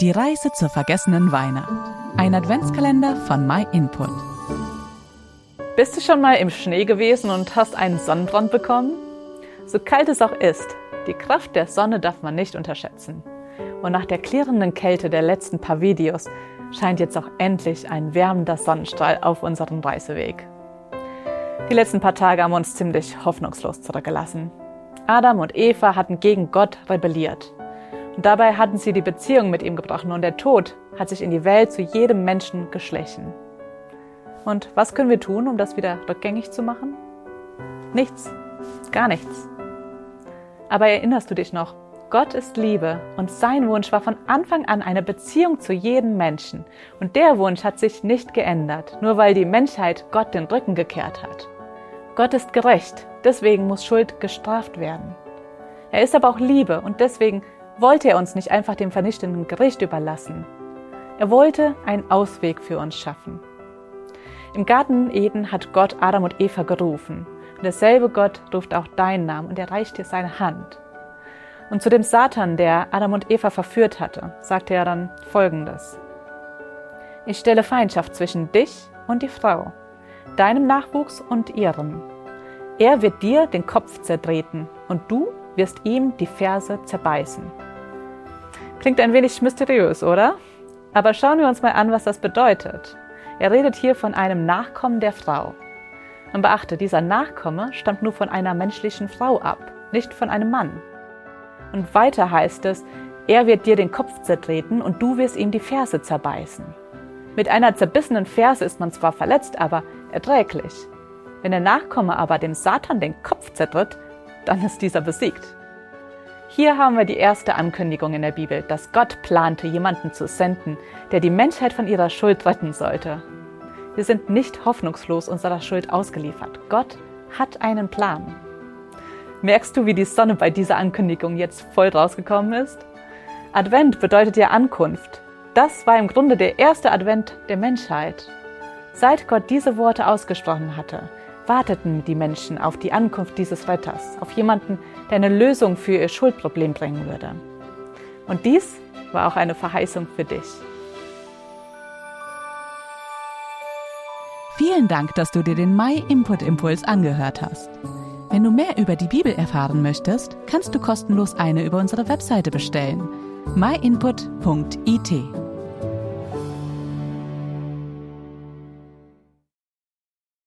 Die Reise zur vergessenen Weihnacht. Ein Adventskalender von MyInput. Bist du schon mal im Schnee gewesen und hast einen Sonnenbrand bekommen? So kalt es auch ist, die Kraft der Sonne darf man nicht unterschätzen. Und nach der klirrenden Kälte der letzten paar Videos scheint jetzt auch endlich ein wärmender Sonnenstrahl auf unserem Reiseweg. Die letzten paar Tage haben uns ziemlich hoffnungslos zurückgelassen. Adam und Eva hatten gegen Gott rebelliert. Und dabei hatten sie die Beziehung mit ihm gebrochen und der Tod hat sich in die Welt zu jedem Menschen geschlichen. Und was können wir tun, um das wieder rückgängig zu machen? Nichts, gar nichts. Aber erinnerst du dich noch? Gott ist Liebe und sein Wunsch war von Anfang an eine Beziehung zu jedem Menschen. Und der Wunsch hat sich nicht geändert, nur weil die Menschheit Gott den Rücken gekehrt hat. Gott ist gerecht, deswegen muss Schuld gestraft werden. Er ist aber auch Liebe und deswegen wollte er uns nicht einfach dem vernichtenden Gericht überlassen. Er wollte einen Ausweg für uns schaffen. Im Garten Eden hat Gott Adam und Eva gerufen. Und derselbe Gott ruft auch deinen Namen und er reicht dir seine Hand. Und zu dem Satan, der Adam und Eva verführt hatte, sagte er dann Folgendes. Ich stelle Feindschaft zwischen dich und die Frau, deinem Nachwuchs und ihrem. Er wird dir den Kopf zertreten und du wirst ihm die Ferse zerbeißen. Klingt ein wenig mysteriös, oder? Aber schauen wir uns mal an, was das bedeutet. Er redet hier von einem Nachkommen der Frau. Und beachte, dieser Nachkomme stammt nur von einer menschlichen Frau ab, nicht von einem Mann. Und weiter heißt es, er wird dir den Kopf zertreten und du wirst ihm die Ferse zerbeißen. Mit einer zerbissenen Ferse ist man zwar verletzt, aber erträglich. Wenn der Nachkomme aber dem Satan den Kopf zertritt, dann ist dieser besiegt. Hier haben wir die erste Ankündigung in der Bibel, dass Gott plante, jemanden zu senden, der die Menschheit von ihrer Schuld retten sollte. Wir sind nicht hoffnungslos unserer Schuld ausgeliefert. Gott hat einen Plan. Merkst du, wie die Sonne bei dieser Ankündigung jetzt voll rausgekommen ist? Advent bedeutet ja Ankunft. Das war im Grunde der erste Advent der Menschheit. Seit Gott diese Worte ausgesprochen hatte, warteten die Menschen auf die Ankunft dieses Retters, auf jemanden, der eine Lösung für ihr Schuldproblem bringen würde. Und dies war auch eine Verheißung für dich. Vielen Dank, dass du dir den My Input Impuls angehört hast. Wenn du mehr über die Bibel erfahren möchtest, kannst du kostenlos eine über unsere Webseite bestellen myinput.it.